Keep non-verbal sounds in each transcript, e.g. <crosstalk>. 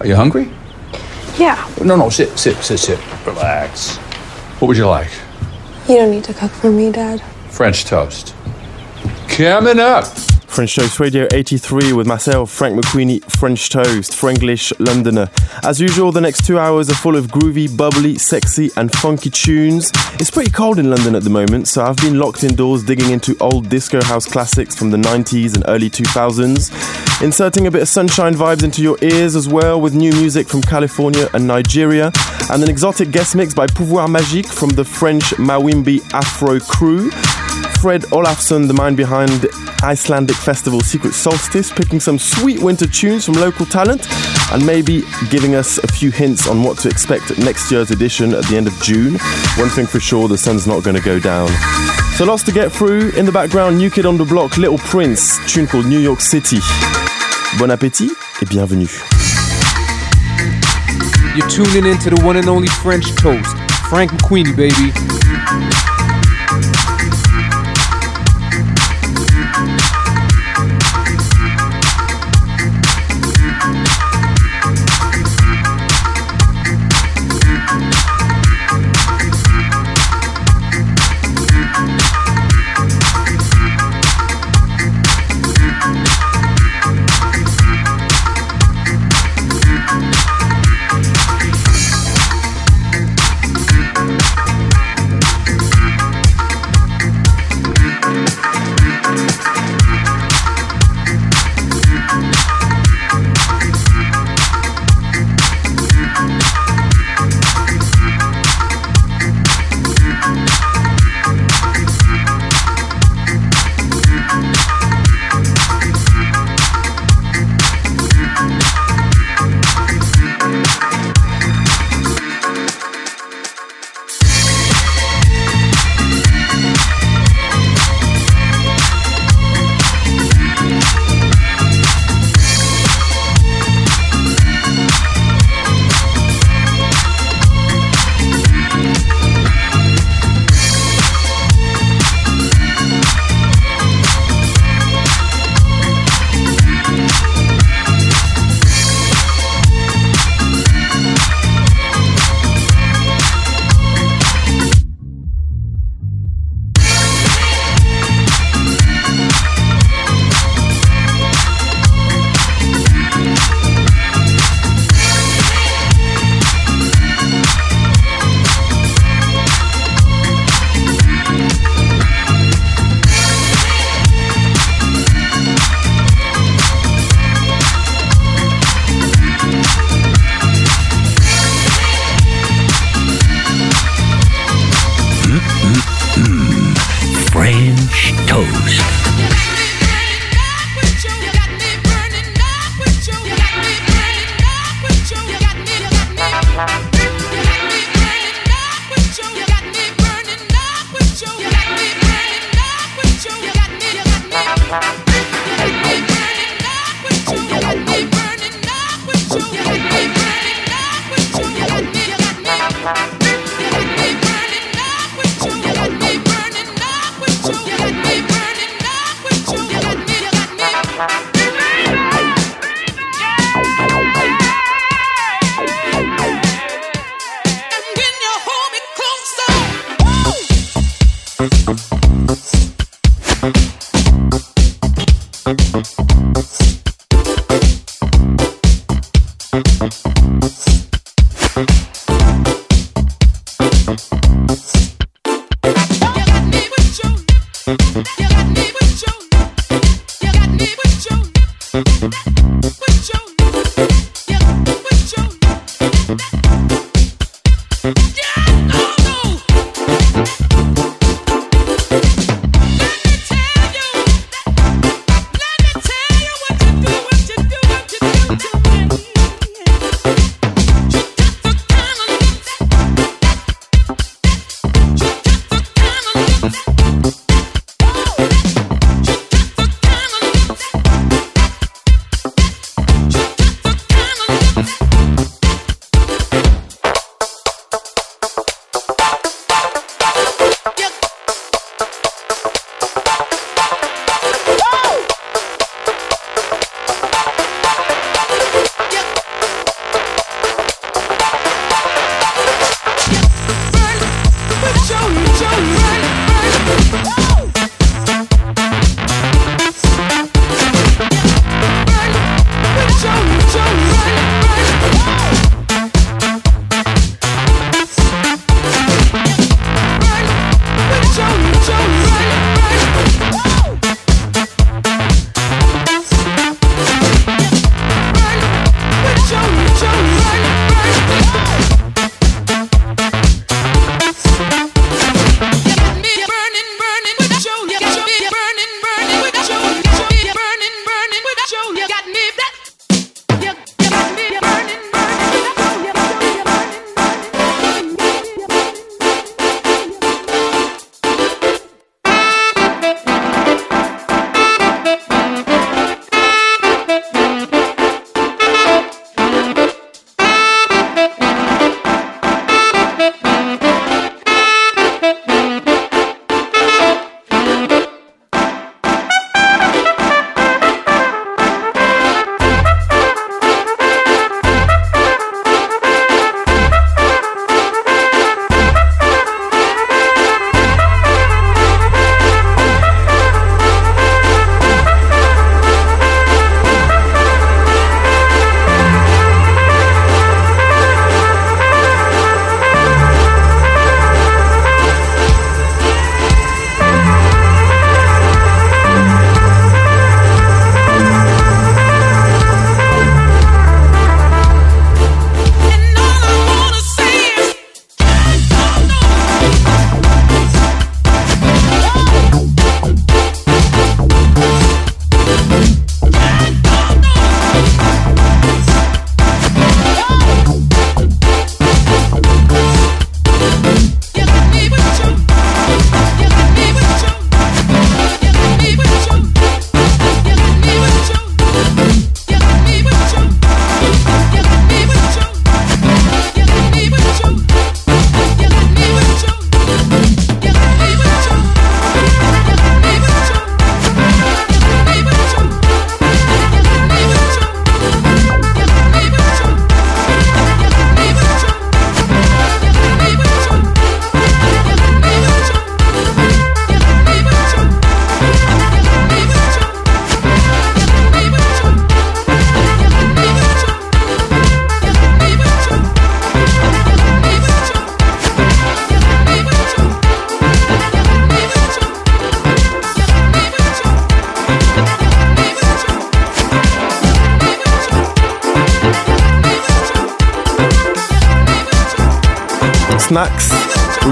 Are you hungry? Yeah. No, no, sit, sit, sit, sit. Relax. What would you like? You don't need to cook for me, Dad. French toast. Coming up. French Toast Radio 83 with myself, Frank McQueenie, French Toast, Franglish Londoner. As usual, the next two hours are full of groovy, bubbly, sexy, and funky tunes. It's pretty cold in London at the moment, so I've been locked indoors digging into old disco house classics from the 90s and early 2000s, inserting a bit of sunshine vibes into your ears as well with new music from California and Nigeria, and an exotic guest mix by Pouvoir Magique from the French Mawimbi Afro crew. Fred Olafsson, the mind behind Icelandic festival Secret Solstice, picking some sweet winter tunes from local talent and maybe giving us a few hints on what to expect at next year's edition at the end of June. One thing for sure, the sun's not going to go down. So lots to get through. In the background, New Kid on the Block, Little Prince, tune called New York City. Bon appétit et bienvenue. You're tuning into the one and only French Toast. Frank McQueenie, baby.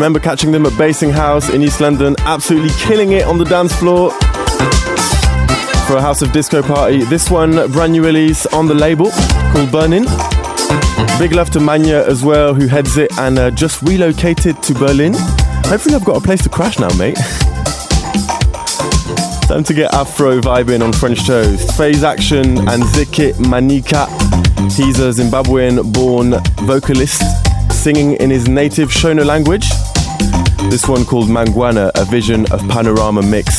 Remember catching them at Basing House in East London, absolutely killing it on the dance floor for a House of Disco party. This one, brand new release on the label called Burning. Big love to Manya as well, who heads it and uh, just relocated to Berlin. Hopefully, I've got a place to crash now, mate. Time to get Afro vibing on French Toast. Phase Action and Zikit Manika. He's a Zimbabwean born vocalist singing in his native Shona language. This one called Mangwana, a vision of panorama mix.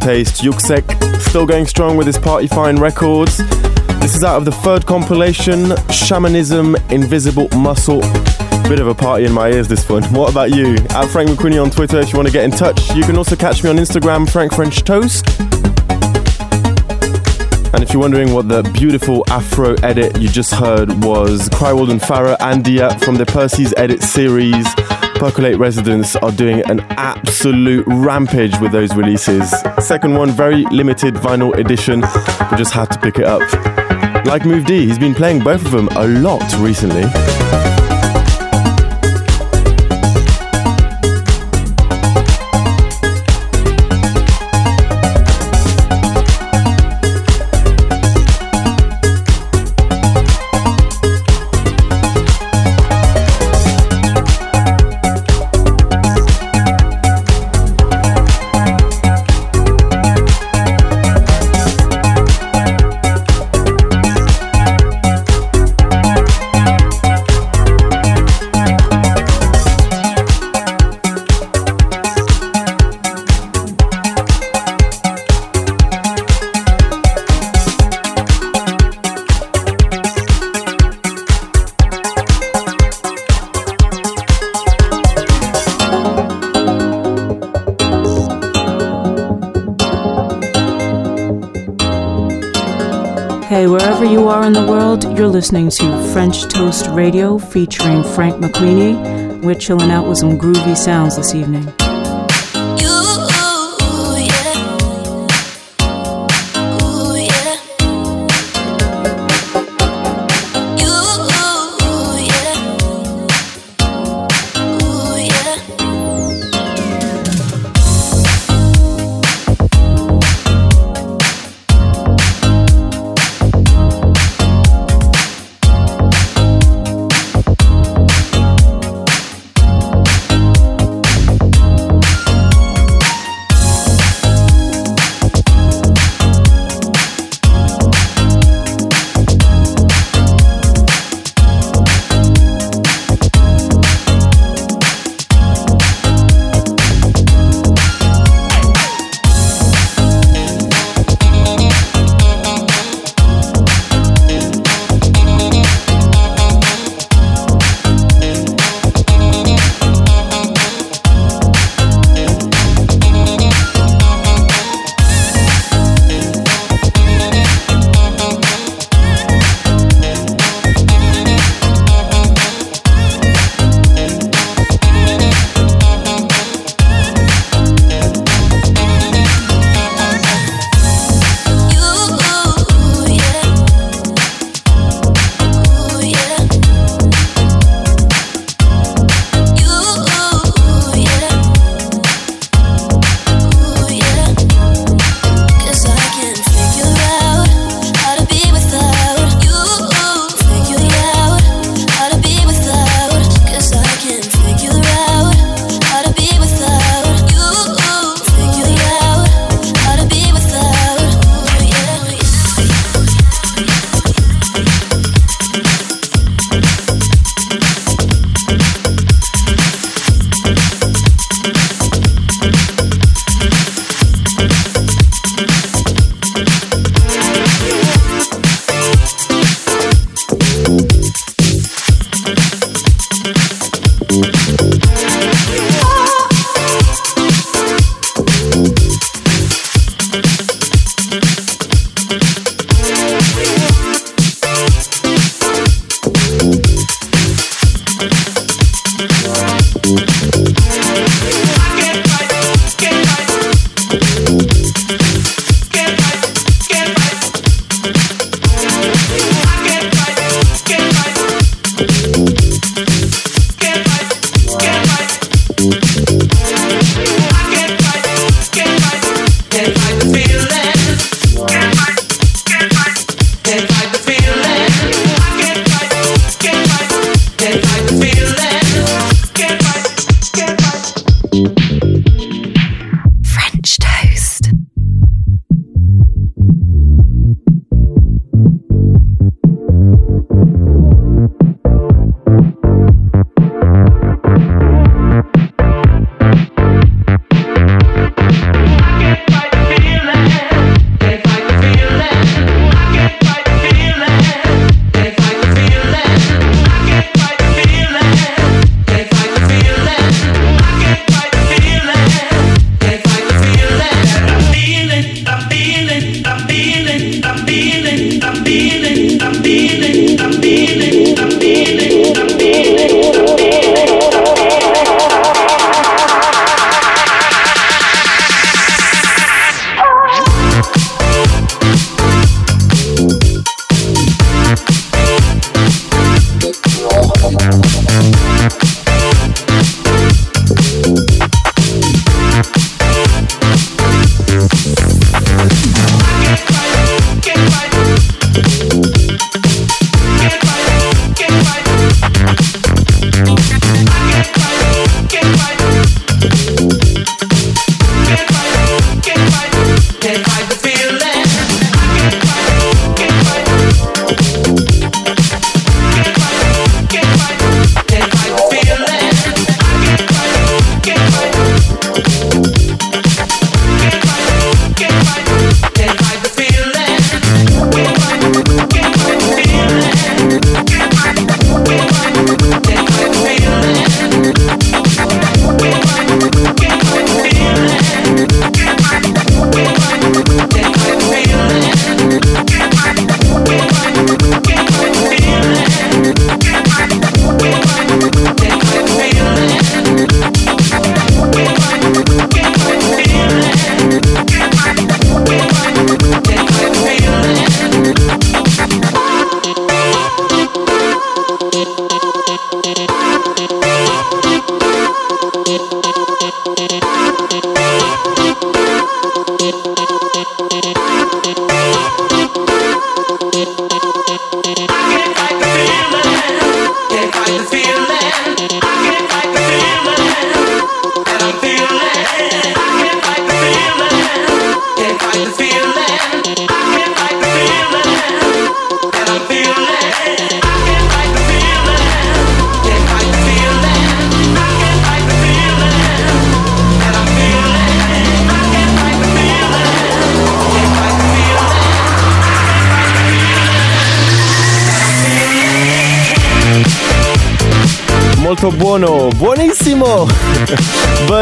Taste, Yuksek, still going strong with his Partyfine records. This is out of the third compilation, Shamanism, Invisible Muscle. Bit of a party in my ears, this one. What about you? At Frank McQueenie on Twitter if you want to get in touch. You can also catch me on Instagram, Frank French Toast. And if you're wondering what the beautiful Afro edit you just heard was, Crywald and Farah and Dia from the Percy's Edit series. Percolate residents are doing an absolute rampage with those releases. Second one, very limited vinyl edition. We just had to pick it up. Like Move D, he's been playing both of them a lot recently. Listening to French Toast Radio featuring Frank McQueenie. We're chilling out with some groovy sounds this evening.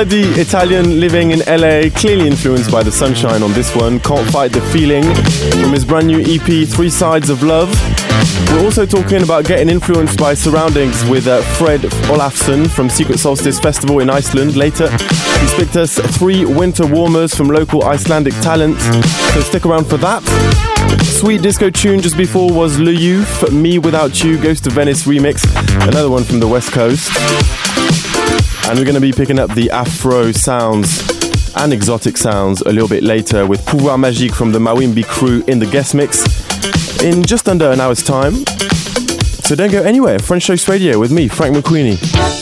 Buddy, Italian, living in LA, clearly influenced by the sunshine on this one. Can't fight the feeling from his brand new EP, Three Sides of Love. We're also talking about getting influenced by surroundings with uh, Fred Olafsson from Secret Solstice Festival in Iceland. Later, he's picked us three winter warmers from local Icelandic talent, so stick around for that. Sweet disco tune just before was Le Youth, Me Without You, Ghost of Venice remix, another one from the West Coast. And we're going to be picking up the Afro sounds and exotic sounds a little bit later with Pouvoir Magique from the Mawimbi crew in the guest mix in just under an hour's time. So don't go anywhere. French Toast Radio with me, Frank McQueenie.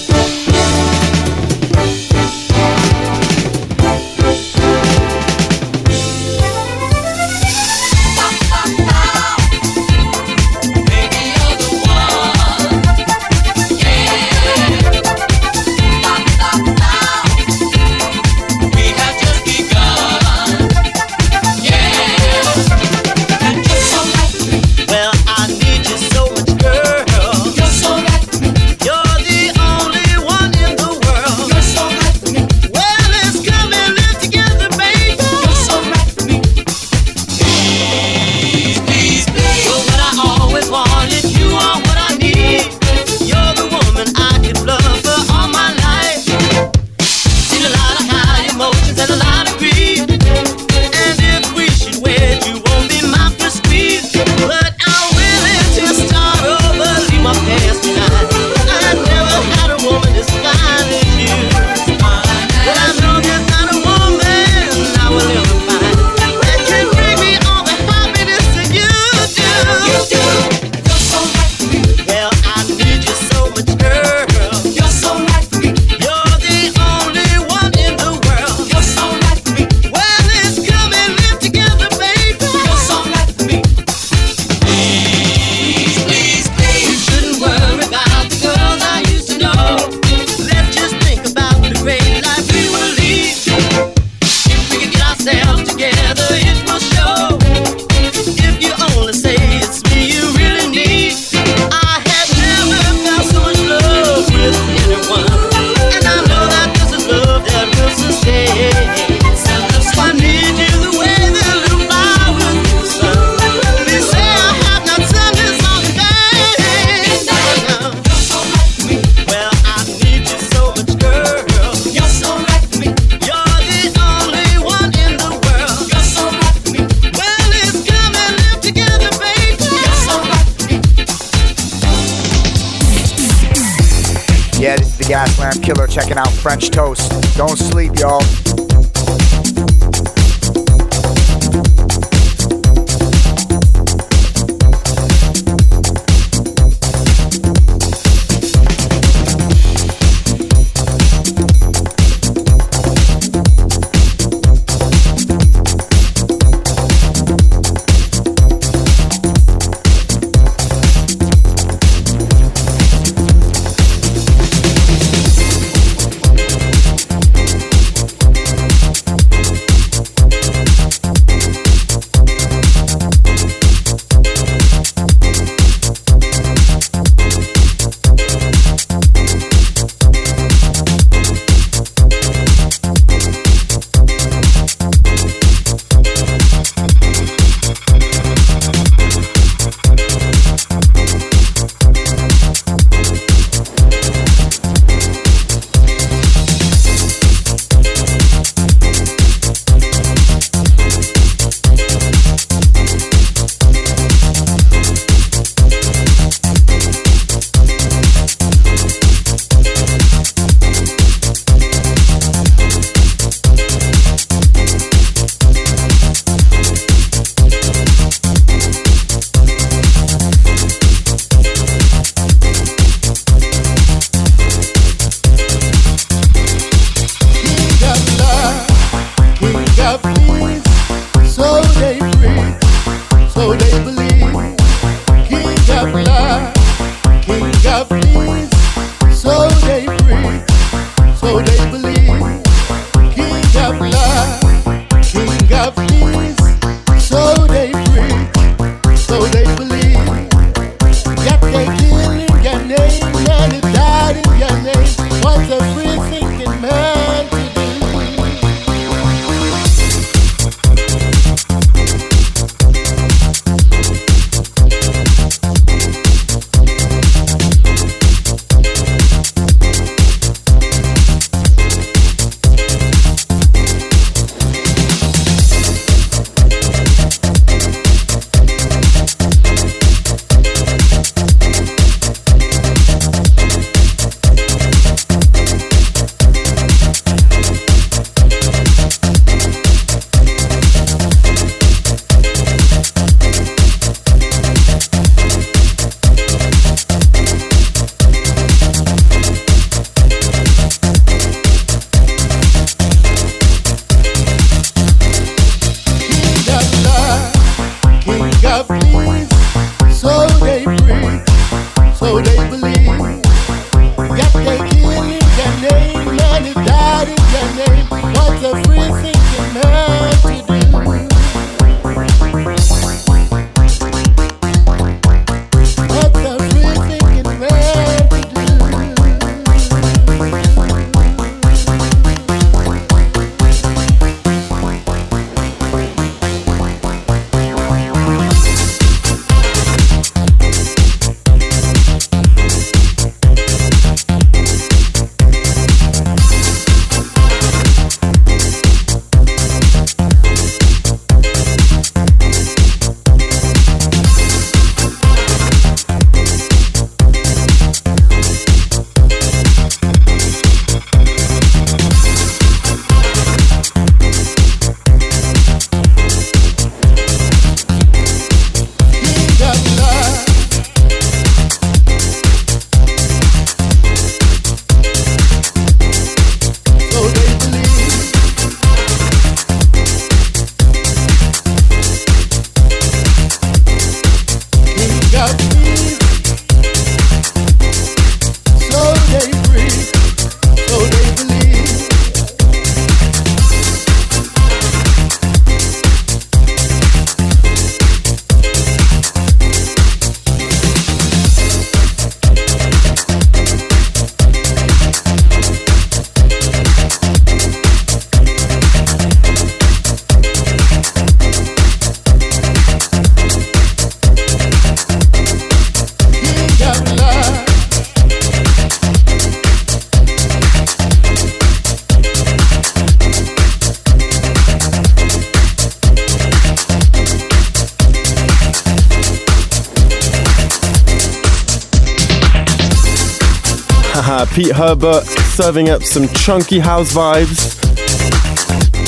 Pete Herbert serving up some chunky house vibes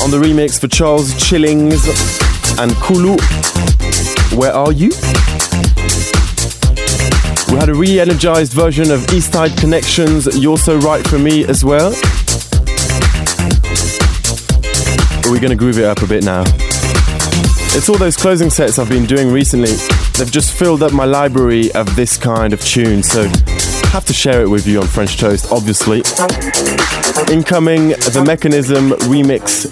on the remix for Charles Chillings and Kulu. Where are you? We had a re energized version of East Side Connections, You're So Right for Me as well. Are We're gonna groove it up a bit now. It's all those closing sets I've been doing recently. They've just filled up my library of this kind of tune, so have to share it with you on French Toast, obviously. Incoming the Mechanism remix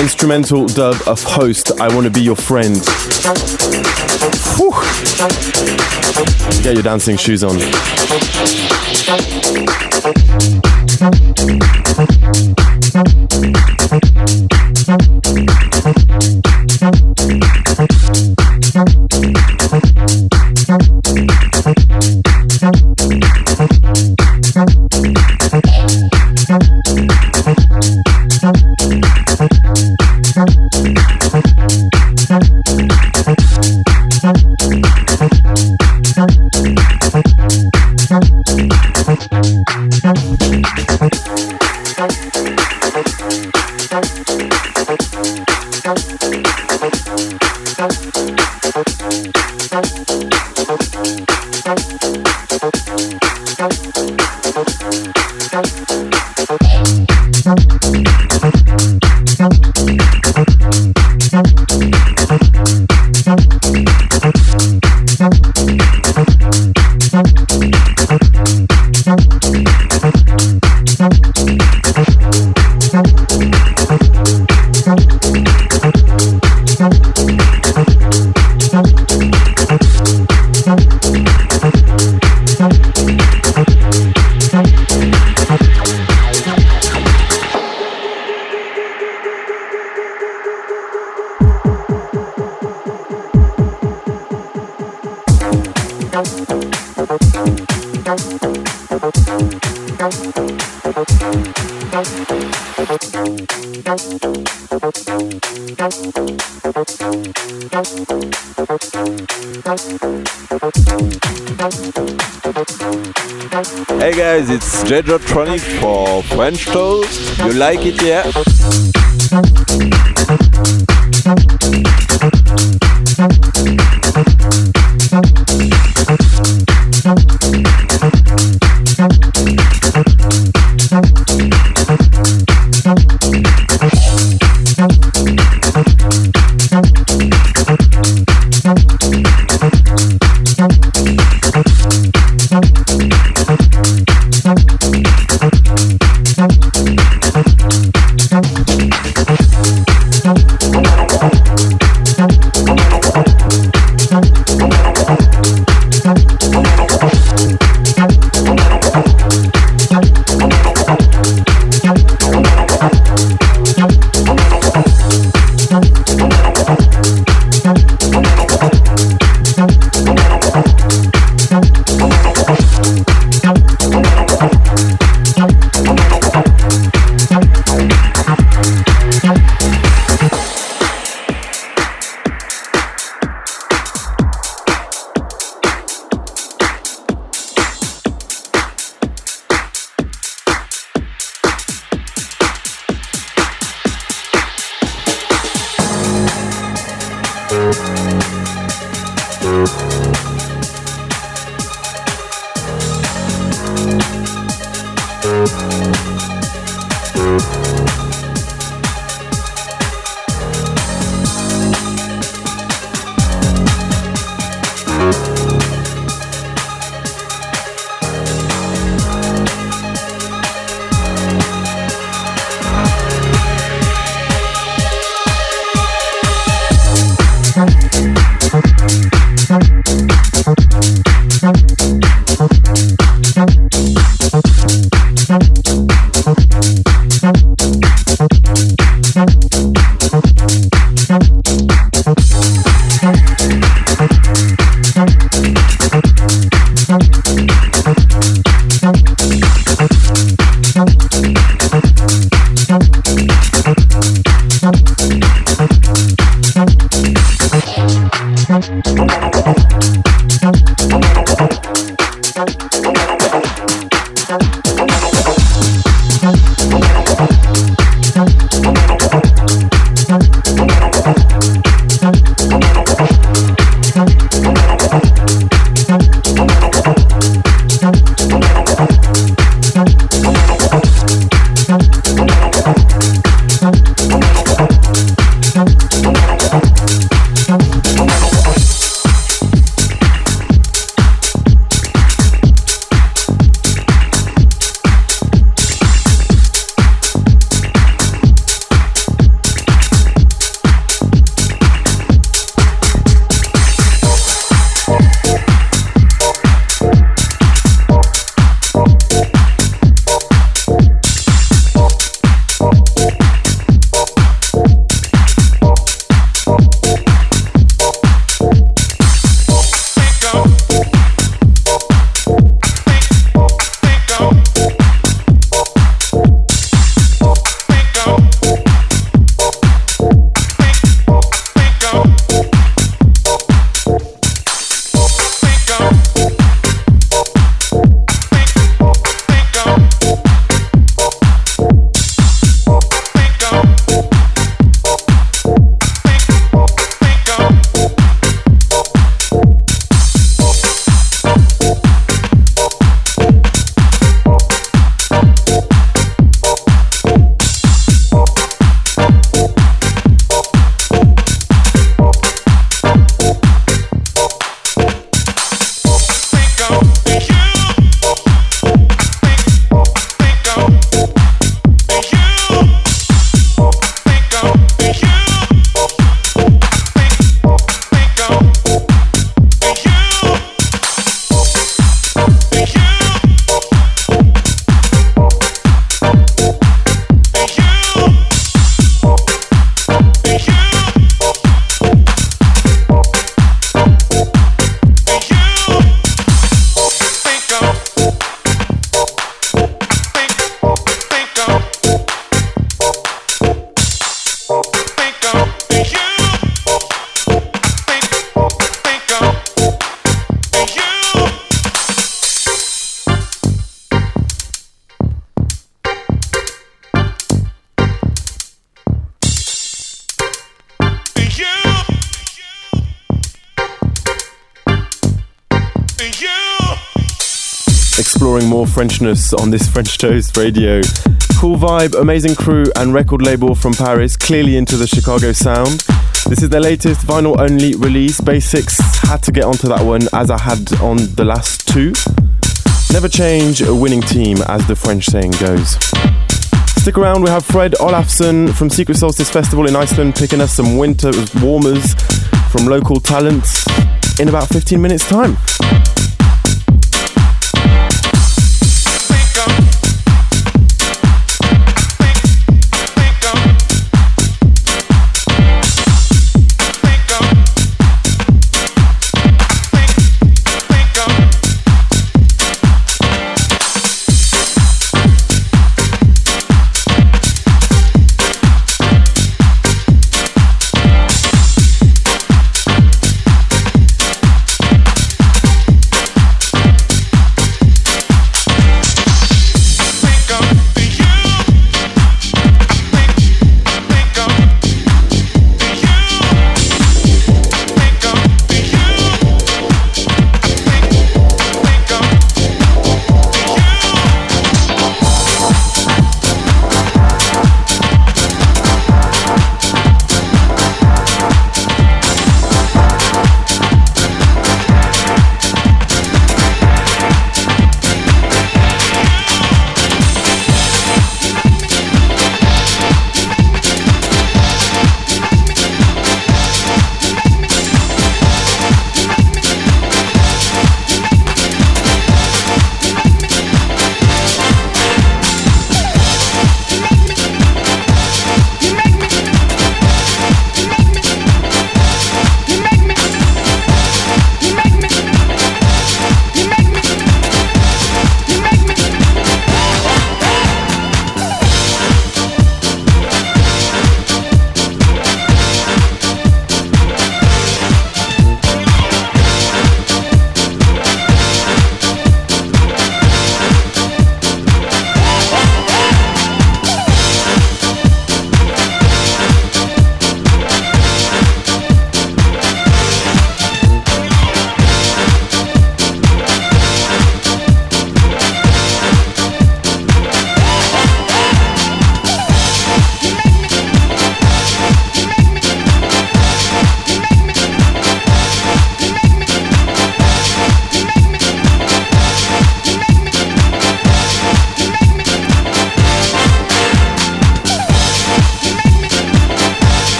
instrumental dub of Host, I Wanna Be Your Friend. Whew. Get your dancing shoes on. Hey like it, yeah? Frenchness on this French Toast radio. Cool vibe, amazing crew, and record label from Paris, clearly into the Chicago sound. This is their latest vinyl only release. Basics had to get onto that one as I had on the last two. Never change a winning team, as the French saying goes. Stick around, we have Fred Olafsson from Secret Solstice Festival in Iceland picking us some winter warmers from local talents in about 15 minutes' time.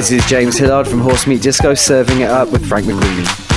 This is James Hillard from Horse Meat Disco serving it up with Frank McQueenie.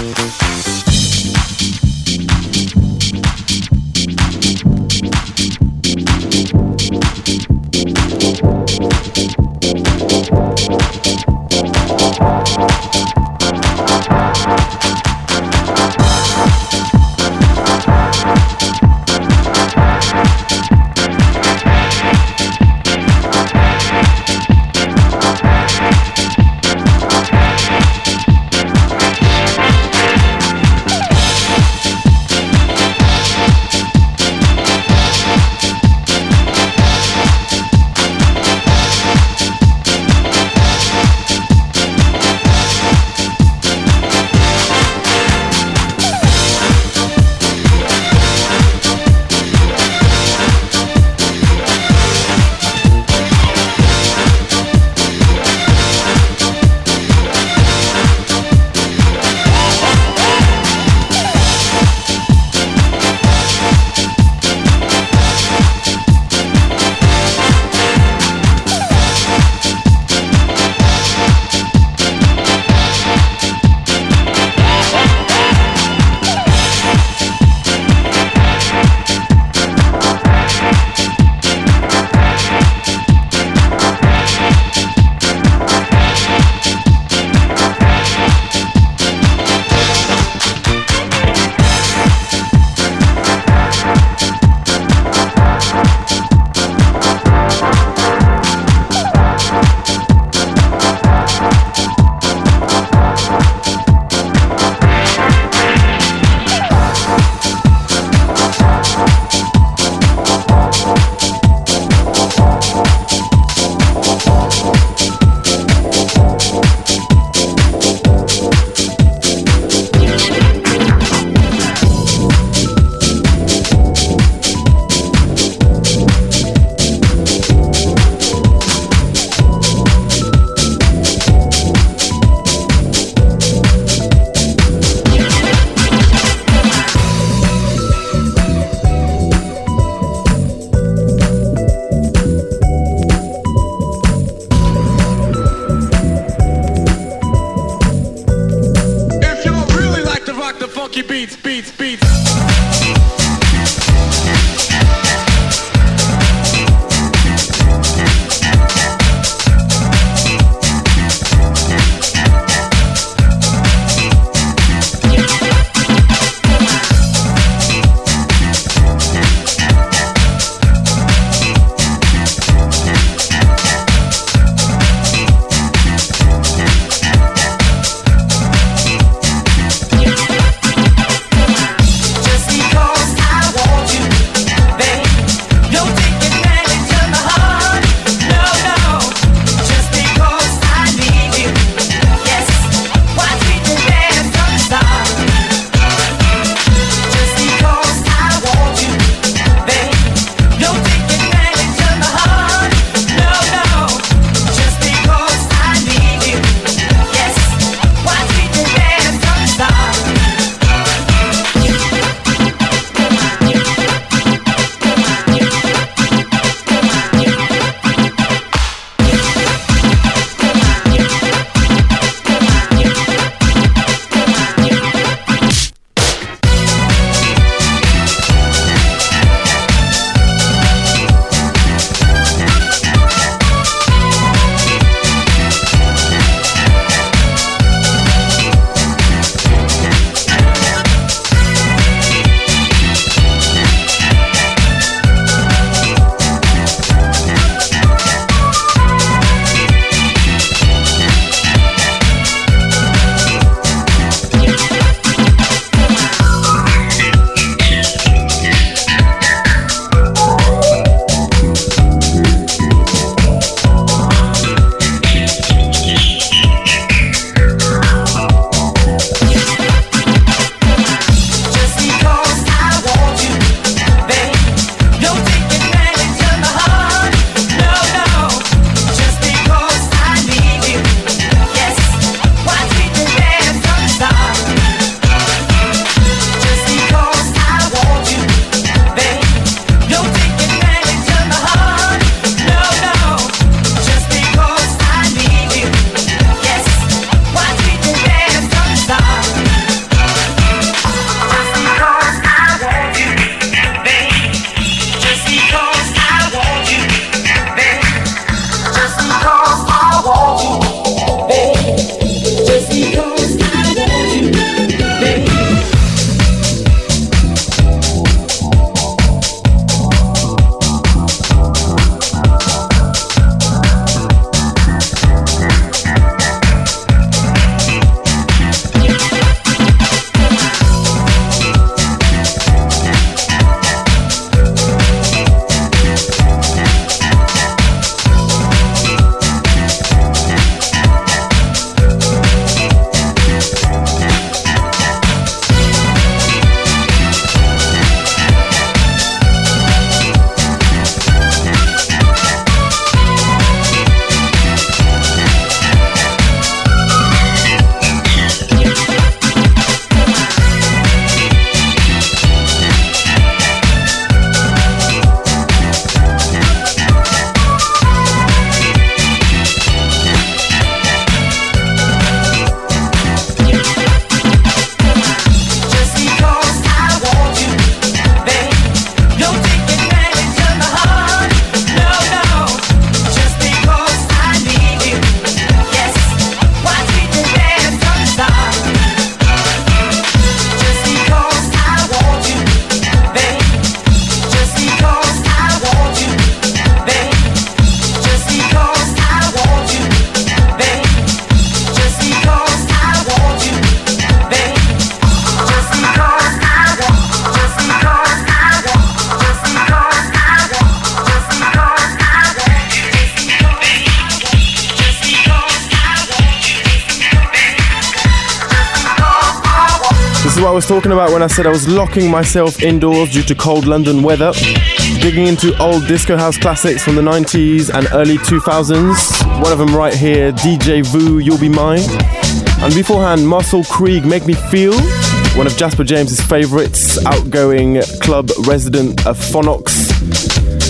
Said I was locking myself indoors due to cold London weather, digging into old disco house classics from the 90s and early 2000s. One of them right here, DJ Vu, You'll Be Mine. And beforehand, Muscle Krieg, Make Me Feel, one of Jasper James's favorites, outgoing club resident of Phonox.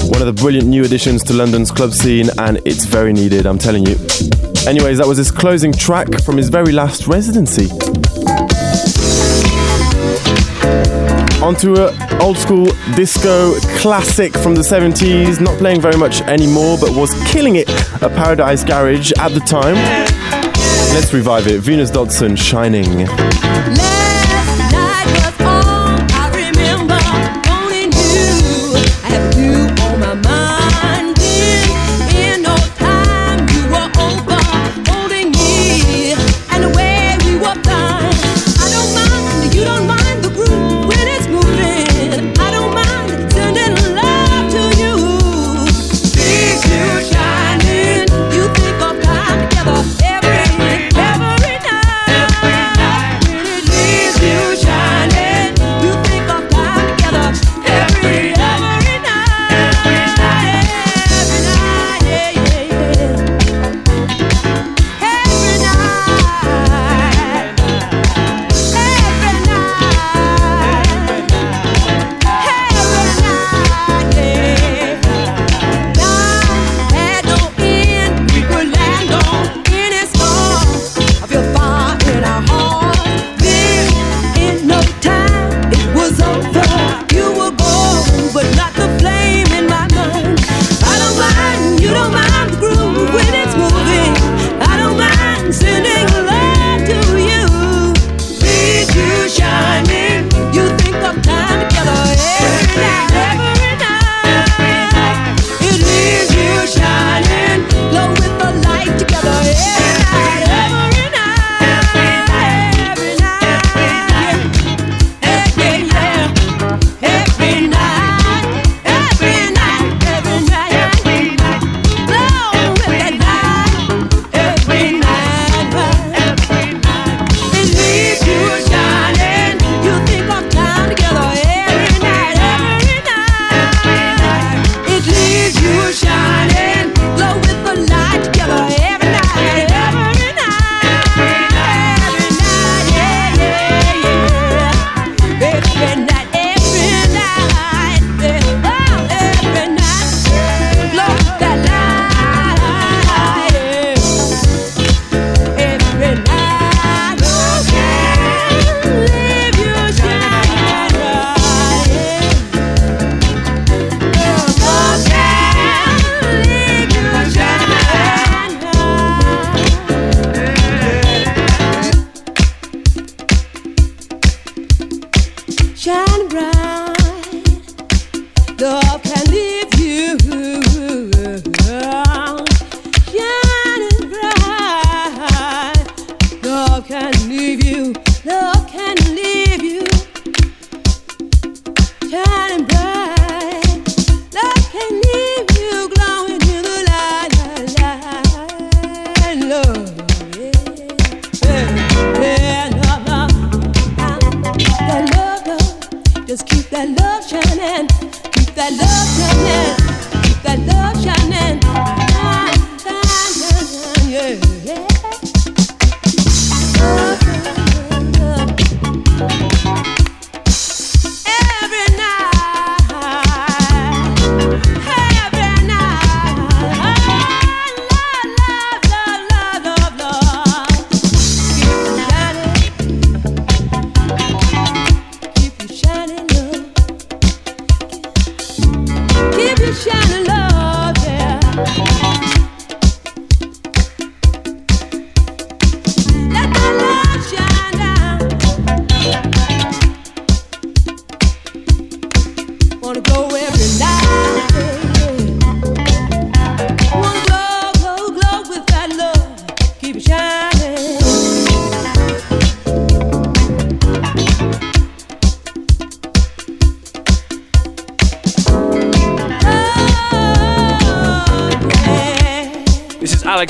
One of the brilliant new additions to London's club scene, and it's very needed, I'm telling you. Anyways, that was his closing track from his very last residency. Onto an old school disco classic from the 70s, not playing very much anymore, but was killing it at Paradise Garage at the time. Let's revive it. Venus Dodson, Shining.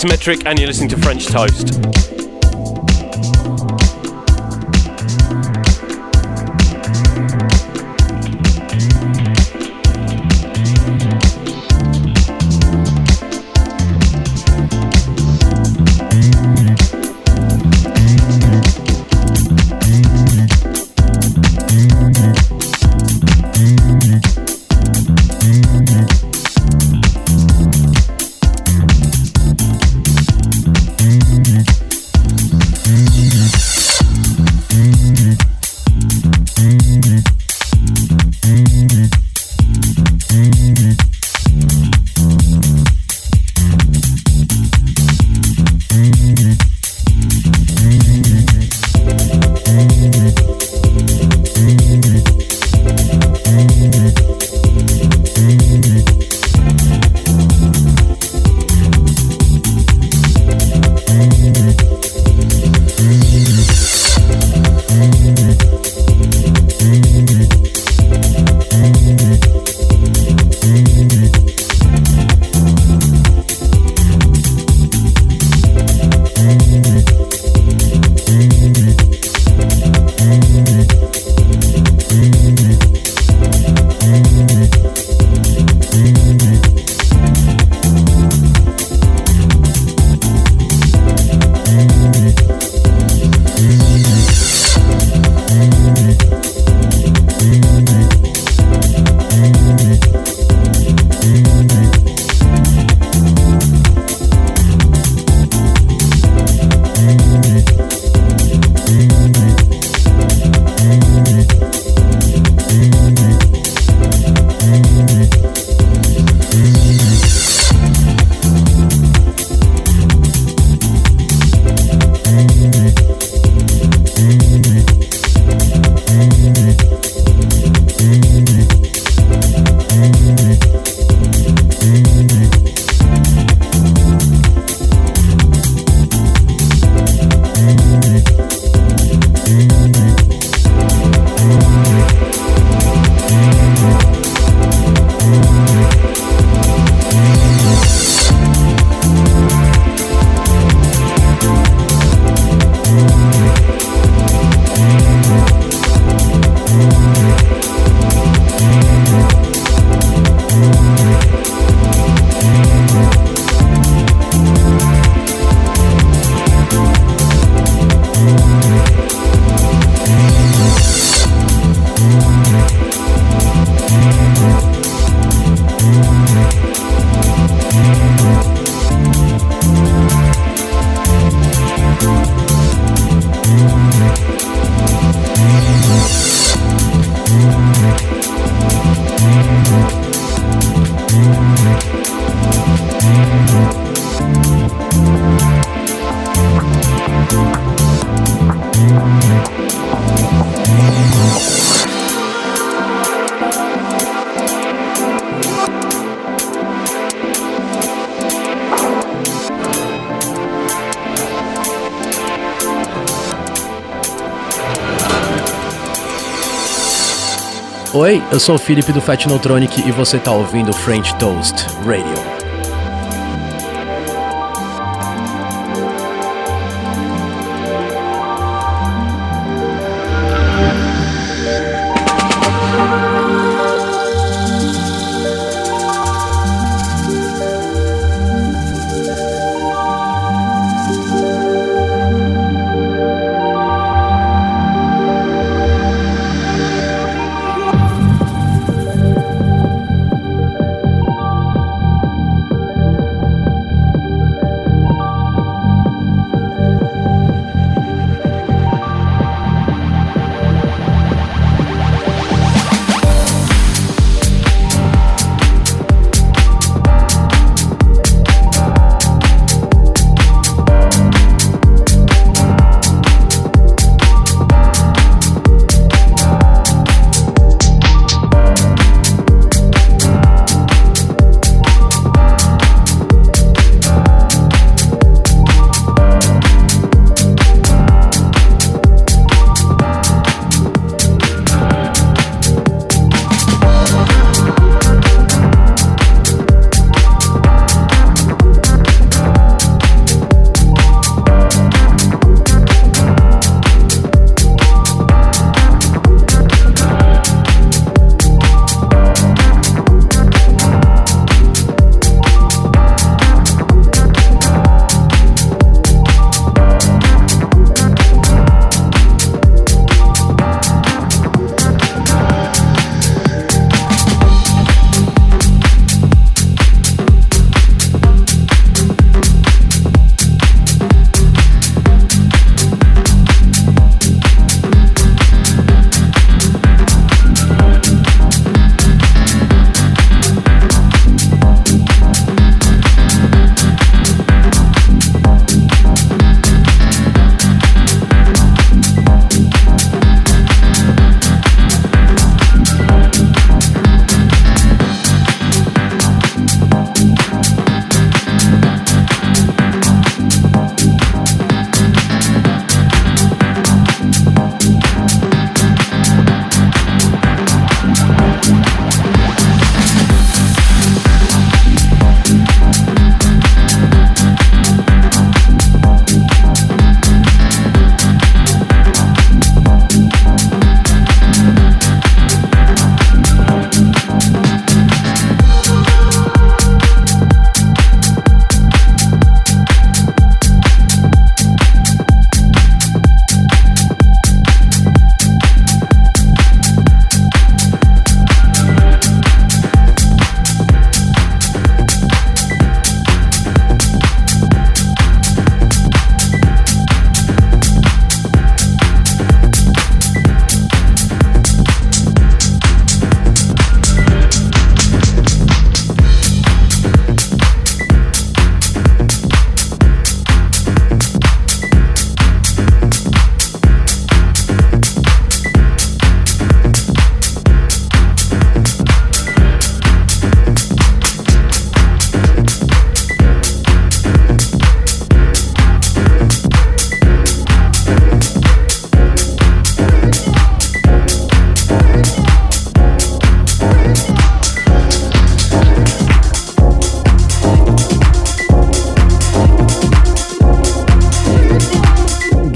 Metric, and you're listening to French Toast. Oi, eu sou o Felipe do Fat Neutronic e você tá ouvindo French Toast Radio.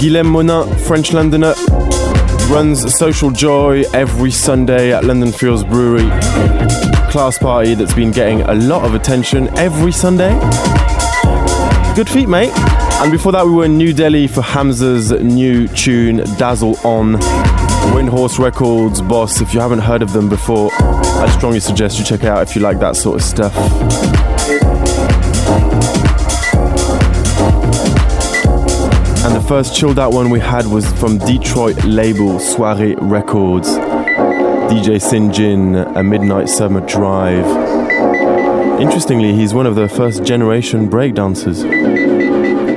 Guillaume Monin, French Londoner, runs Social Joy every Sunday at London Fields Brewery. Class party that's been getting a lot of attention every Sunday. Good feet, mate. And before that, we were in New Delhi for Hamza's new tune, Dazzle On. Windhorse Records, boss. If you haven't heard of them before, I strongly suggest you check it out if you like that sort of stuff. And the first chilled out one we had was from Detroit label Soiree Records. DJ Sinjin, A Midnight Summer Drive. Interestingly, he's one of the first generation breakdancers.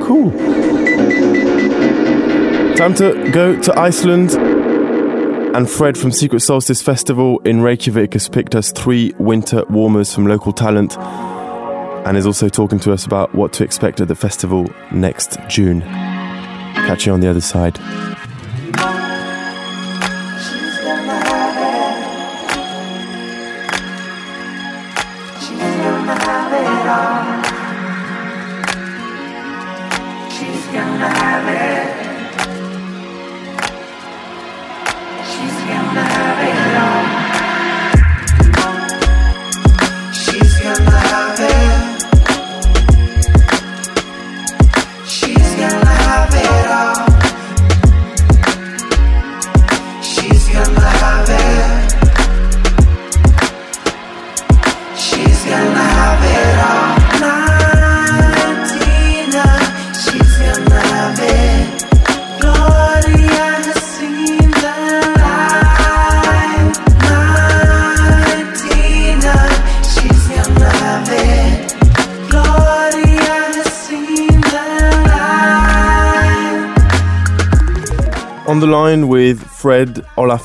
Cool. Time to go to Iceland. And Fred from Secret Solstice Festival in Reykjavik has picked us three winter warmers from local talent and is also talking to us about what to expect at the festival next June. Catch you on the other side.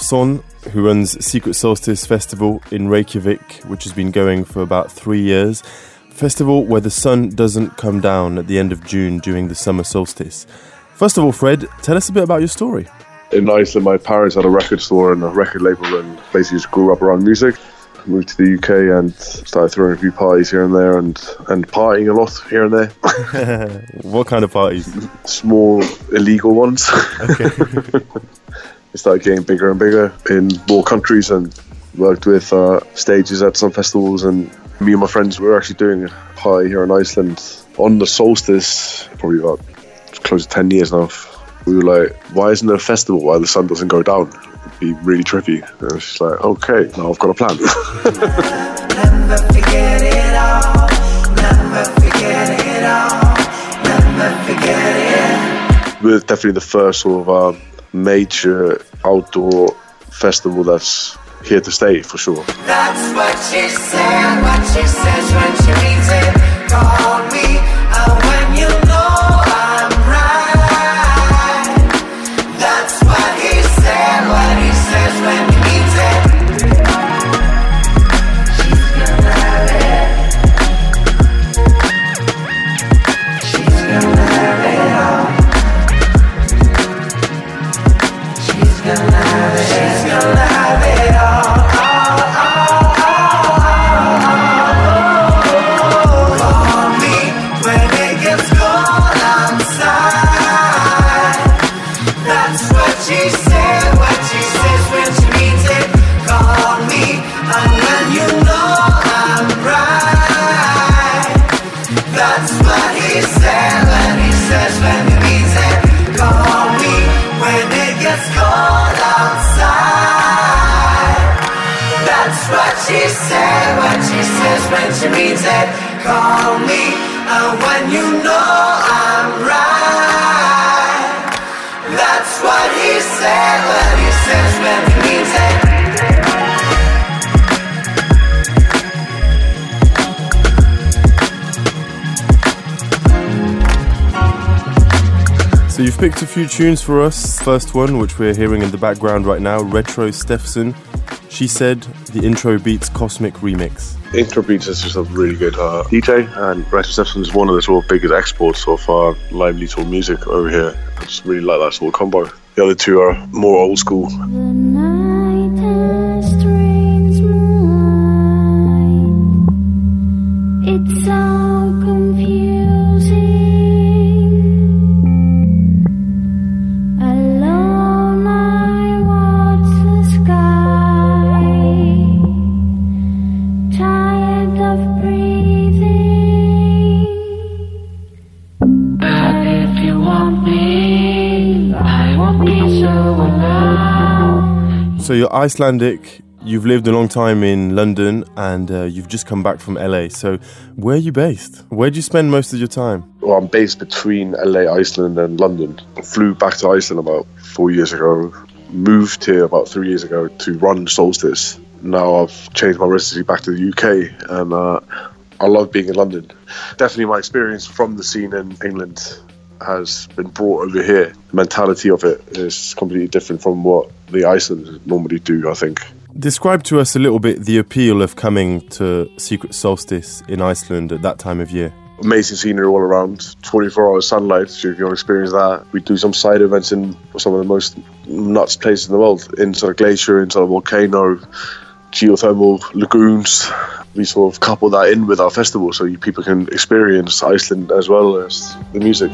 Olafsson, who runs Secret Solstice Festival in Reykjavik, which has been going for about three years. Festival where the sun doesn't come down at the end of June during the summer solstice. First of all, Fred, tell us a bit about your story. In Iceland, my parents had a record store and a record label, and basically just grew up around music. Moved to the UK and started throwing a few parties here and there, and and partying a lot here and there. <laughs> what kind of parties? Small illegal ones. Okay. <laughs> it started getting bigger and bigger in more countries, and worked with uh, stages at some festivals. And me and my friends were actually doing a party here in Iceland on the solstice, probably about close to ten years now. We were like, why isn't there a festival where the sun doesn't go down? It'd be really trippy. And just like, okay, now I've got a plan. <laughs> We're definitely the first sort of uh, major outdoor festival that's here to stay for sure. That's what she said. What she says when she means it. Call me when she means it. Call me, and when you know I'm right. That's what he said. What he says when he means it. So you've picked a few tunes for us. First one, which we're hearing in the background right now, Retro Stefson. She said the intro beats Cosmic remix. Intro Beats is just a really good uh, DJ, and Retro Stefson is one of the sort of biggest exports of uh, lively sort of music over here. I just really like that sort of combo. The other two are more old school. It's so confusing. So you're Icelandic. You've lived a long time in London, and uh, you've just come back from LA. So where are you based? Where do you spend most of your time? Well, I'm based between LA, Iceland, and London. Flew back to Iceland about four years ago. Moved here about three years ago to run Solstice. Now I've changed my residency back to the UK, and uh, I love being in London. Definitely, my experience from the scene in England has been brought over here. The mentality of it is completely different from what the Icelanders normally do. I think. Describe to us a little bit the appeal of coming to Secret Solstice in Iceland at that time of year. amazing scenery all around. 24 hour sunlight, so if you want to experience that. We do some side events in some of the most nuts places in the world, in sort of glacier, in sort of volcano, geothermal lagoons. We sort of couple that in with our festival so people can experience Iceland as well as the music.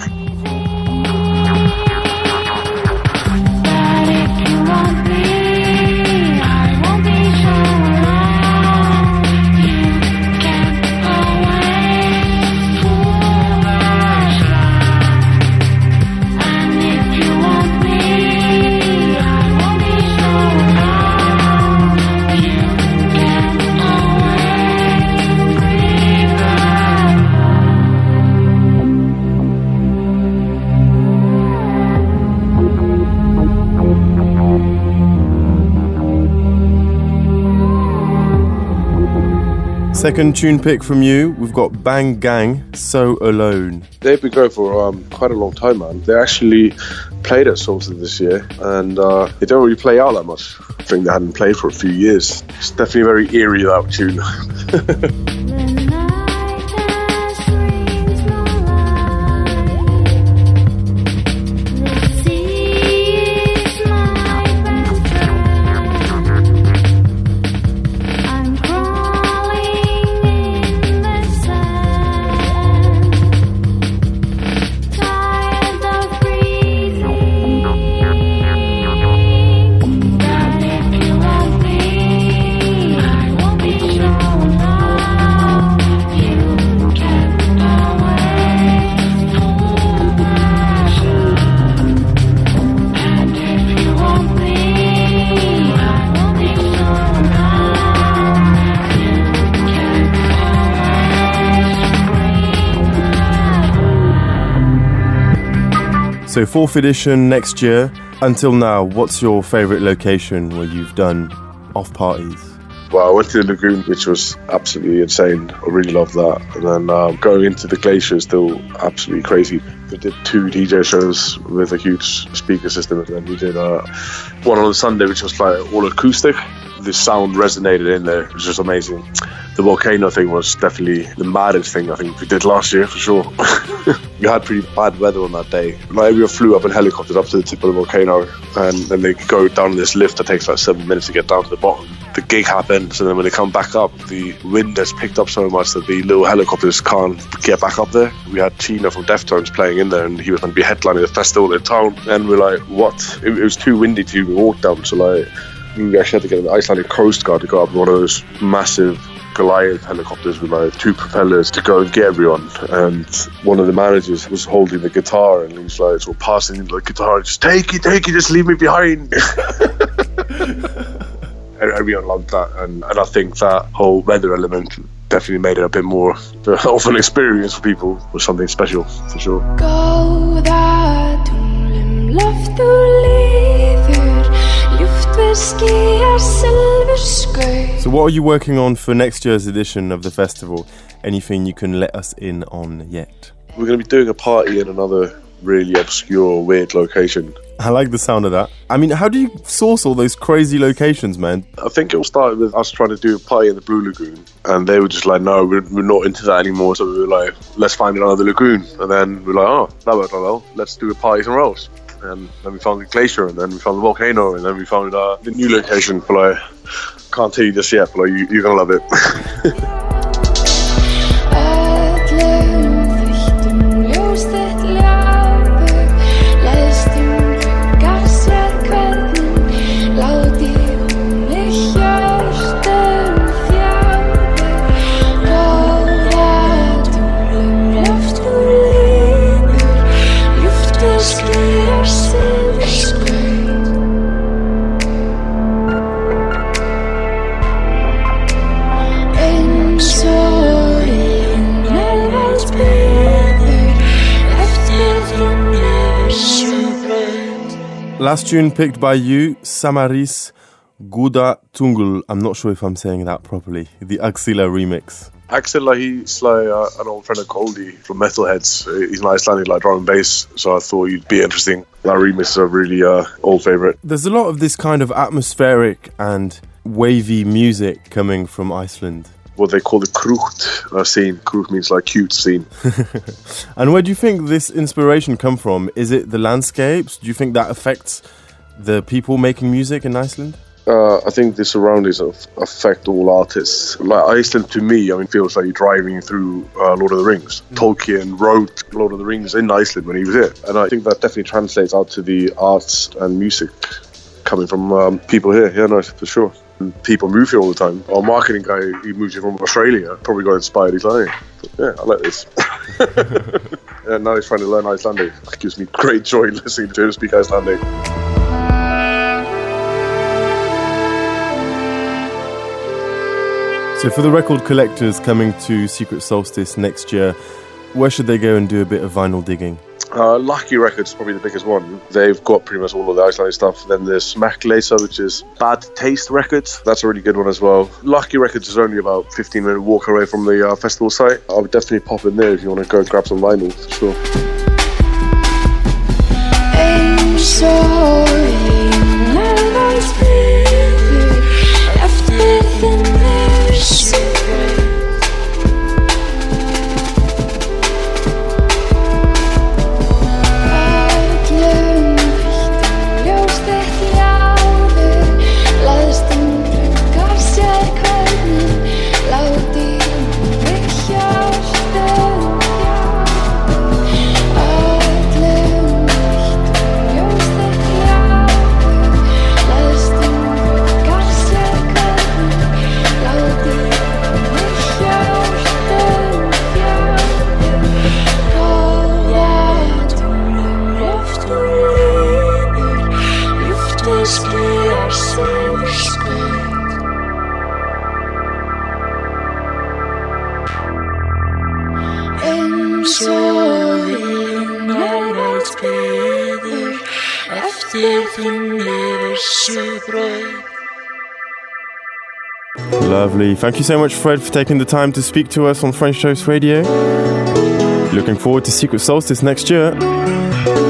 Second tune pick from you, we've got Bang Gang, So Alone. They've been going for um, quite a long time, man. They actually played at Solstice this year, and uh, they don't really play out that much. I think they hadn't played for a few years. It's definitely very eerie, that tune. <laughs> fourth edition next year. Until now, what's your favourite location where you've done off parties? Well, I went to the lagoon, which was absolutely insane. I really loved that. And then um, going into the glacier is still absolutely crazy. We did two DJ shows with a huge speaker system, and then we did uh, one on Sunday, which was like all acoustic. The sound resonated in there, it was amazing. The volcano thing was definitely the maddest thing I think we did last year for sure. <laughs> we had pretty bad weather on that day. We flew up in helicopters up to the tip of the volcano, and then they go down this lift that takes like seven minutes to get down to the bottom. The gig happens, and then when they come back up, the wind has picked up so much that the little helicopters can't get back up there. We had Chino from Deftones playing in there, and he was going to be headlining the festival in town. And we're like, what? It, it was too windy to walk down, so like we actually had to get an Icelandic Coast Guard to go up one of those massive Goliath helicopters with like two propellers to go and get everyone. And one of the managers was holding the guitar and he was like, so passing the guitar, just take it, take it, just leave me behind. <laughs> Everyone loved that, and, and I think that whole weather element definitely made it a bit more <laughs> of an experience for people, was something special for sure. So, what are you working on for next year's edition of the festival? Anything you can let us in on yet? We're going to be doing a party in another really obscure, weird location. I like the sound of that. I mean, how do you source all those crazy locations, man? I think it all started with us trying to do a party in the Blue Lagoon, and they were just like, "No, we're, we're not into that anymore." So we were like, "Let's find another lagoon," and then we are like, "Oh, that worked out well. Let's do a party somewhere else." And then we found the glacier, and then we found the volcano, and then we found uh, the new location. But like, can't tell you this yet, but you, you're gonna love it. <laughs> Last tune picked by you, Samaris Guda Tungul. I'm not sure if I'm saying that properly. The Agzilla remix. Axel, he's like uh, an old friend of Goldie from Metalheadz. Uh, He's an Icelandic like drum and bass, so I thought you'd be interesting. That remix is a really uh, old favorite. There's a lot of this kind of atmospheric and wavy music coming from Iceland. What they call the krútt uh, scene. Krútt means like cute scene. <laughs> And where do you think this inspiration come from? Is it the landscapes? Do you think that affects the people making music in Iceland? Uh, I think the surroundings of, affect all artists. Like Iceland, to me, I mean, feels like you're driving through uh, Lord of the Rings. Tolkien wrote Lord of the Rings in Iceland when he was here, and I think that definitely translates out to the arts and music coming from um, people here. Yeah, no, for sure. People move here all the time. Our marketing guy, he moved here from Australia, probably got inspired. He's like, yeah, I like this. <laughs> and now he's trying to learn Icelandic. It gives me great joy listening to him speak Icelandic. So, for the record collectors coming to Secret Solstice next year, where should they go and do a bit of vinyl digging? Uh, Lucky Records is probably the biggest one. They've got pretty much all of the Icelandic stuff. Then there's Smekkleysa, which is Bad Taste Records. That's a really good one as well. Lucky Records is only about 15 minute walk away from the uh, festival site. I would definitely pop in there if you want to go and grab some vinyl, for sure. Eins og Biður eftir þinni vissu braut. Lovely. Thank you so much, Fred, for taking the time to speak to us on French Toast Radio. Looking forward to Secret Solstice next year.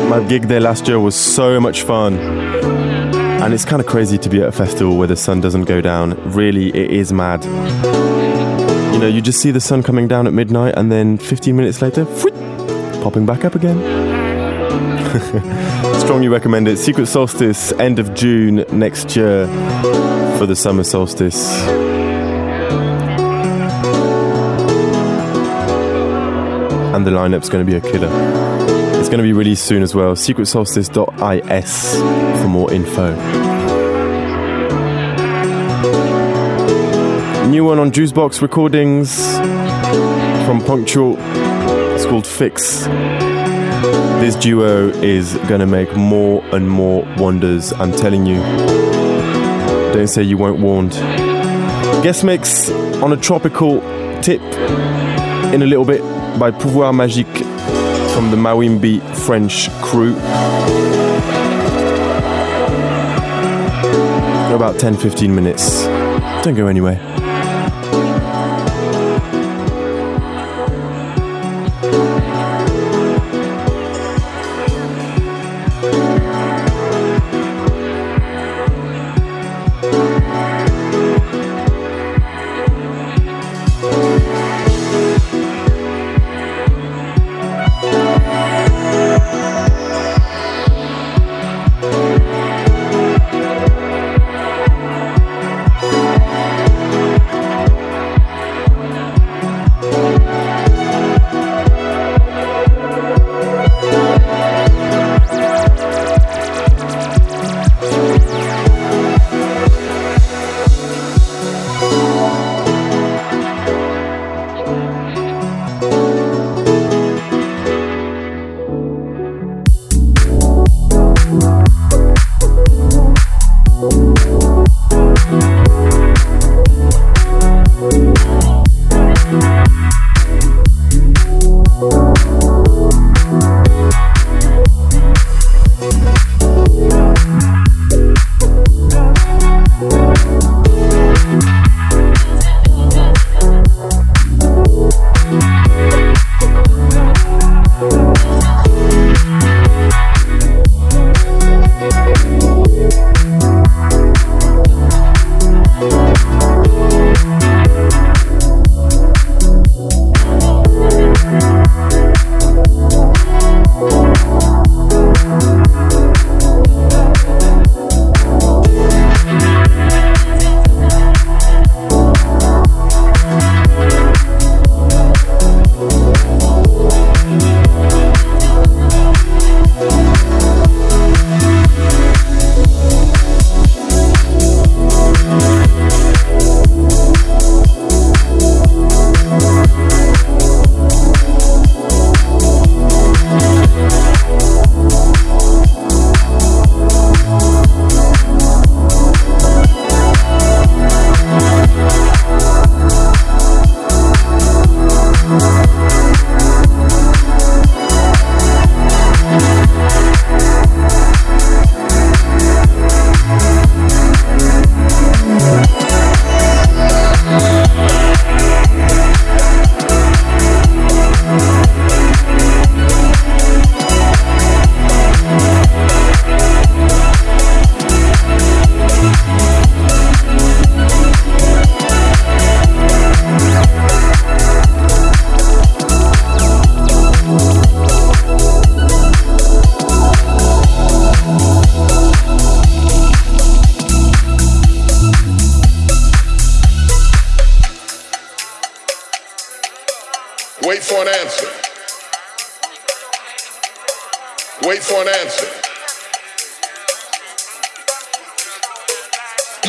My gig there last year was so much fun. And it's kind of crazy to be at a festival where the sun doesn't go down. Really, it is mad. You just see the sun coming down at midnight and then 15 minutes later, whoop, popping back up again. <laughs> Strongly recommend it. Secret Solstice, end of June next year for the summer solstice. And the lineup's going to be a killer. It's going to be released soon as well. SecretSolstice.is for more info. New one on Juicebox Recordings from Punctual. It's called Fix. This duo is gonna make more and more wonders, I'm telling you. Don't say you weren't warned. Guest mix on a tropical tip in a little bit by Pouvoir Magique from the Mawimbi French crew. About 10 15 minutes. Don't go anywhere.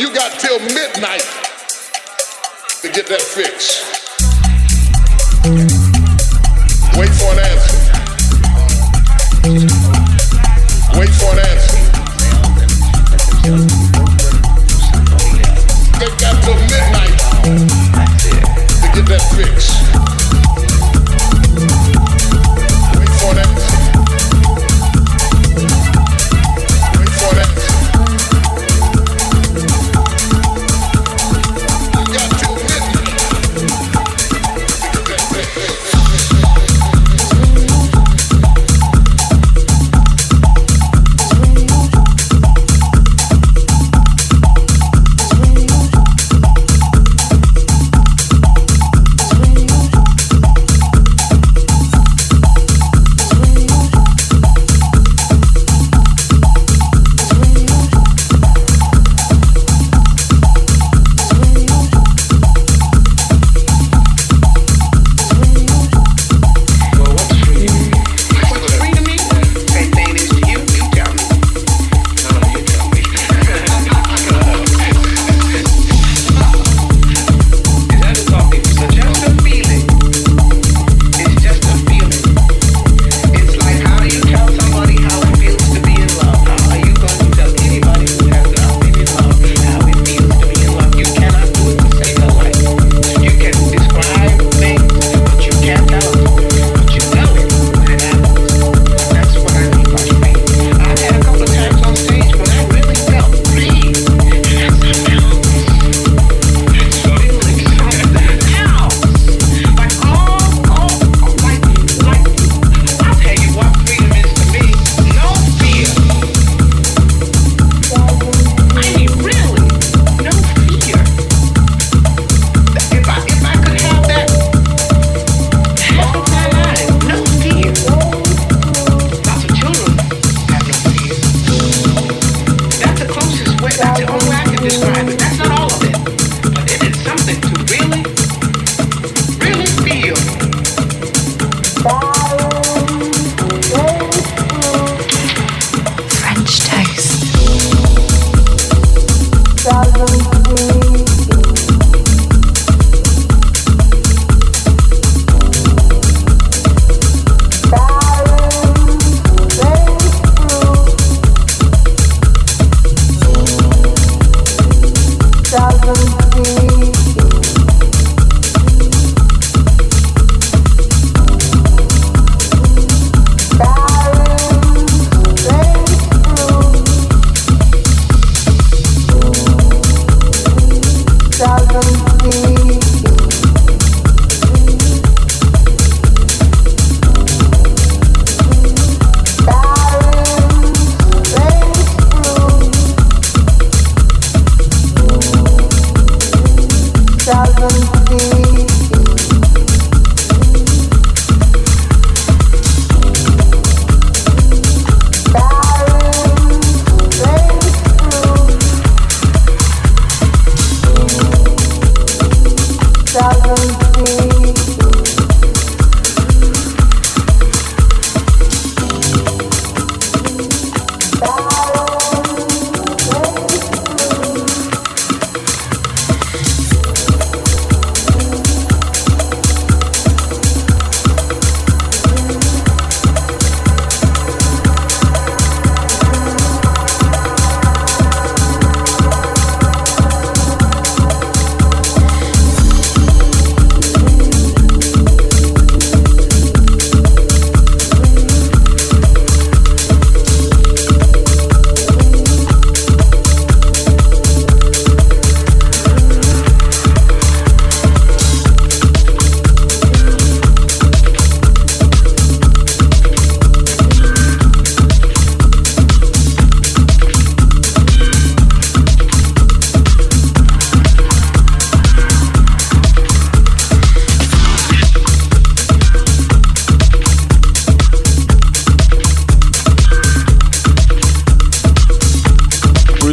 You got till midnight to get that fix. Wait for an answer. Wait for an answer. They got till midnight to get that fix.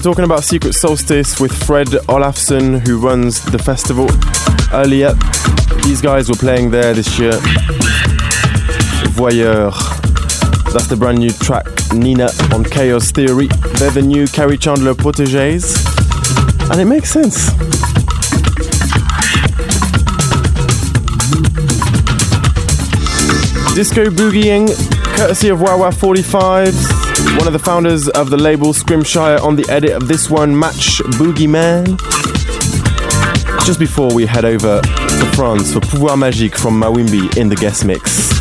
Were talking about Secret Solstice with Fred Olafsson, who runs the festival earlier. These guys were playing there this year. Voyeur. That's the brand new track Nina on Chaos Theory. They're the new Kerri Chandler proteges. And it makes sense. Disco boogieing, courtesy of Wah Wah 45s, one of the founders of the label Scrimshire on the edit of this one, Match Boogeyman. Just before we head over to France for Pouvoir Magique from Mawimbi in the guest mix.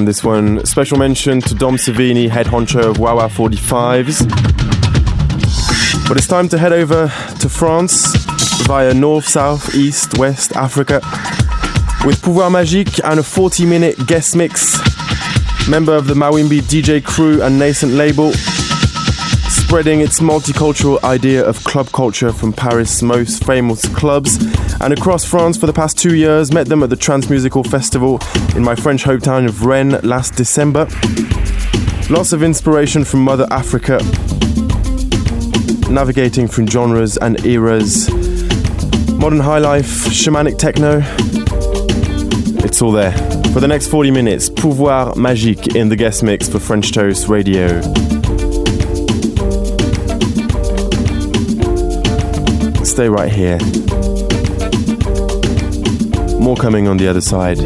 One, this one. Special mention to Dom Servini, head honcho of Wah Wah 45s. But it's time to head over to France via north, south, east, west Africa with Pouvoir Magique and a 40 minute guest mix. Member of the Mawimbi DJ crew and nascent label, spreading its multicultural idea of club culture from Paris' most famous clubs and across France for the past two years. Met them at the Transmusical Festival in my French hometown of Rennes last December. Lots of inspiration from Mother Africa, navigating through genres and eras. Modern high life, shamanic techno. It's all there. For the next 40 minutes, Pouvoir Magique in the guest mix for French Toast Radio. Stay right here. More coming on the other side.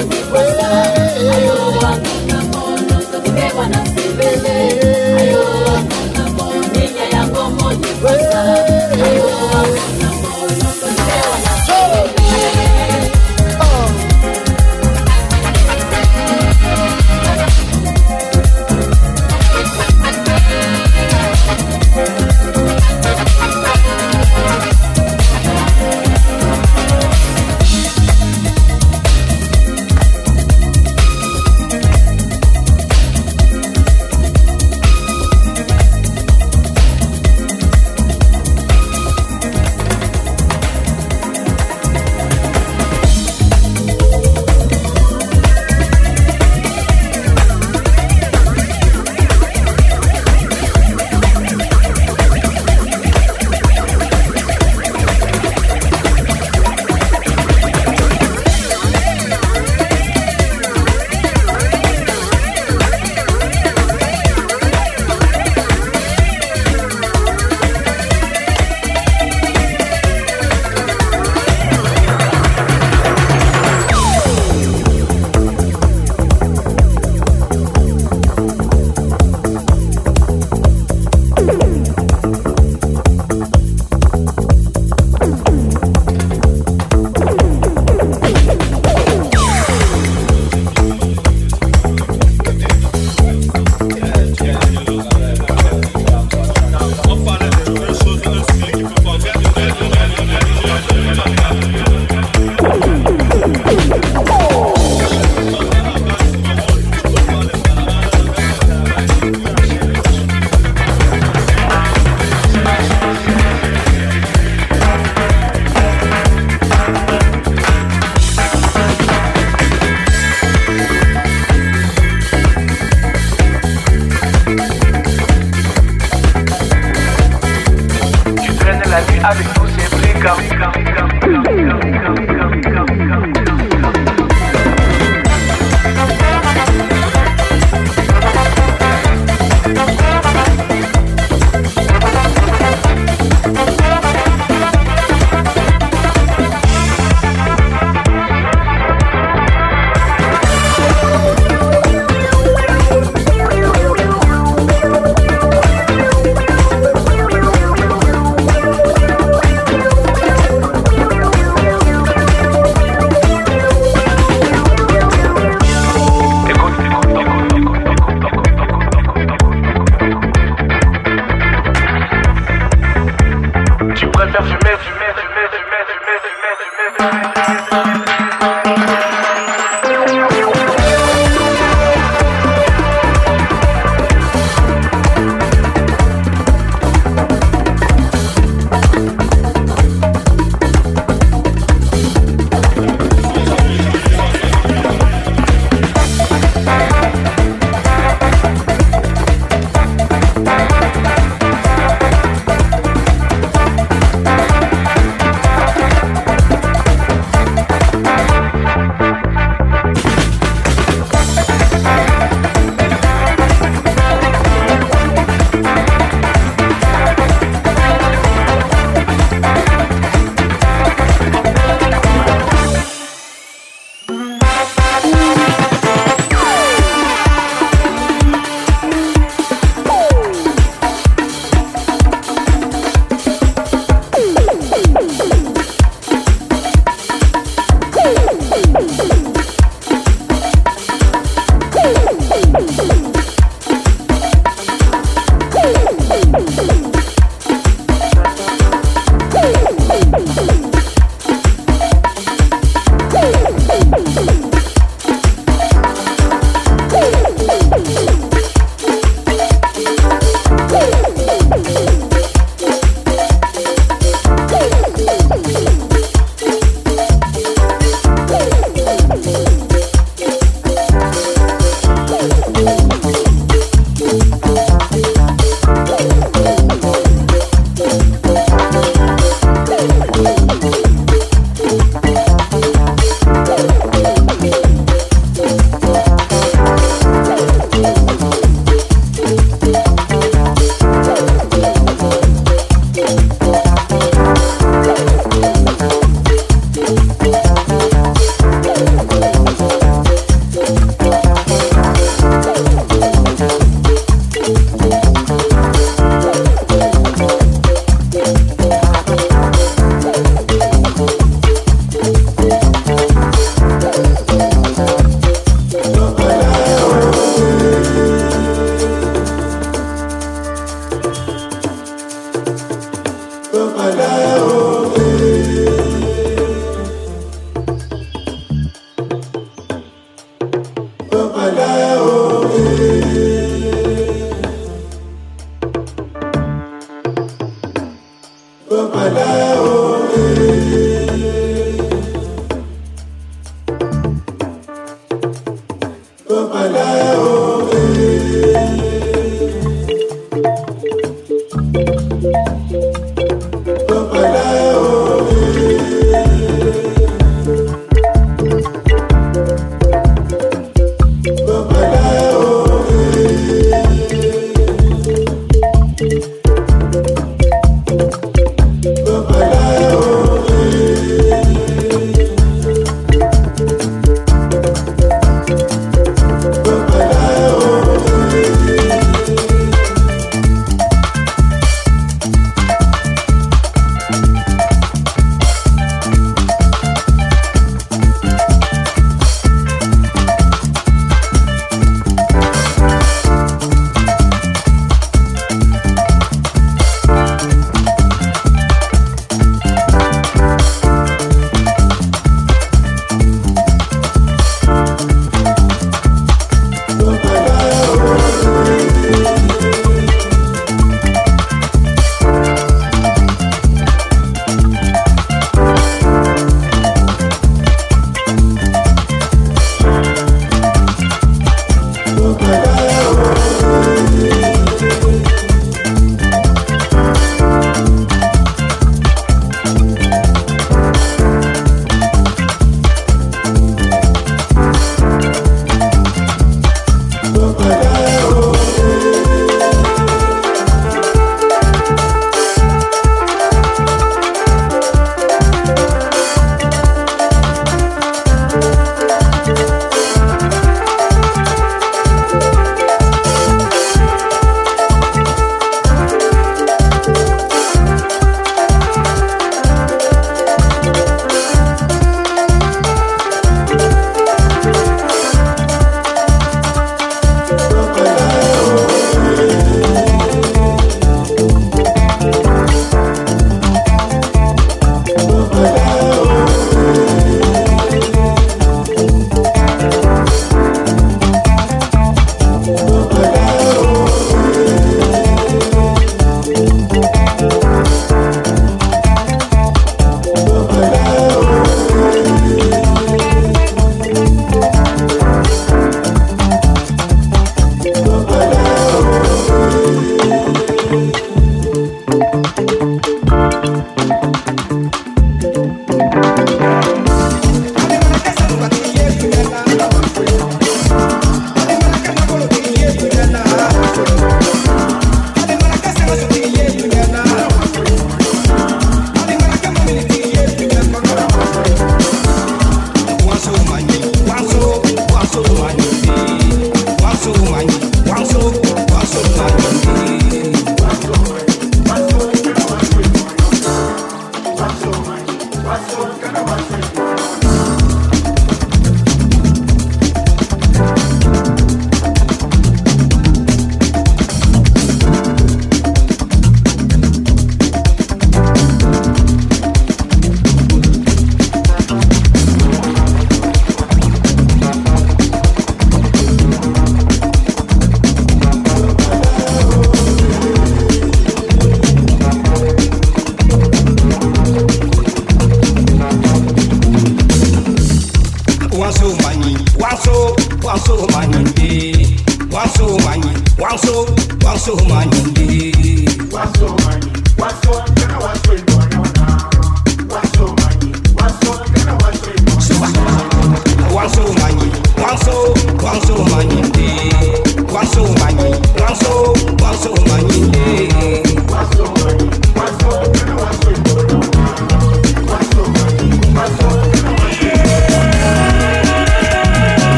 wá mi pé. Ayọ̀ wá mi.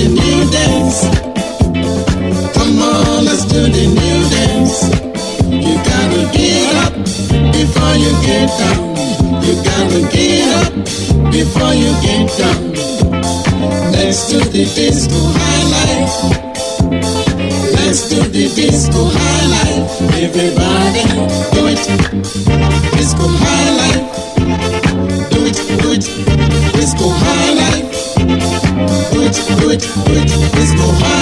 the new dance. Come on, let's do the new dance. You gotta get up before you get down. You gotta get up before you get down. Let's do the disco high. Let's do the disco high. Everybody do it. Disco high do it, do it. Let's go hard.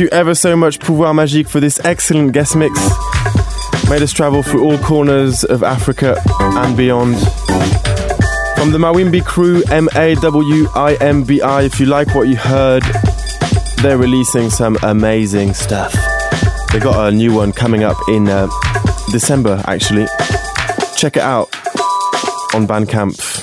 You ever so much, Pouvoir Magique, for this excellent guest mix. Made us travel through all corners of Africa and beyond. From the Mawimbi crew, M A W I M B I, if you like what you heard, they're releasing some amazing stuff. They got a new one coming up in uh, December, actually. Check it out on Bandcamp.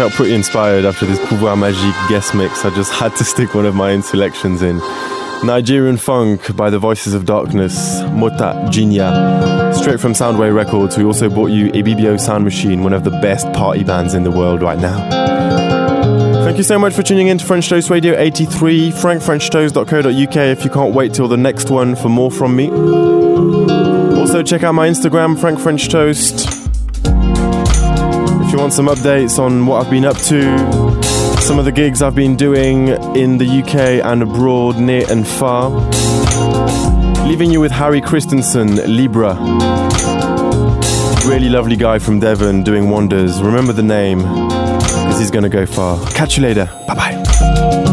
I felt pretty inspired after this Pouvoir Magique guest mix. I just had to stick one of my own selections in. Nigerian Funk by the Voices of Darkness, Mota Jinya. Straight from Soundway Records, we also brought you Ibibio Sound Machine, one of the best party bands in the world right now. Thank you so much for tuning in to French Toast Radio 83, frankfrenchtoast.co.uk if you can't wait till the next one for more from me. Also, check out my Instagram, Frank French Toast. Want some updates on what I've been up to, some of the gigs I've been doing in the UK and abroad, near and far. Leaving you with Harry Christensen, Libra. Really lovely guy from Devon doing wonders. Remember the name, because he's gonna go far. Catch you later. Bye bye.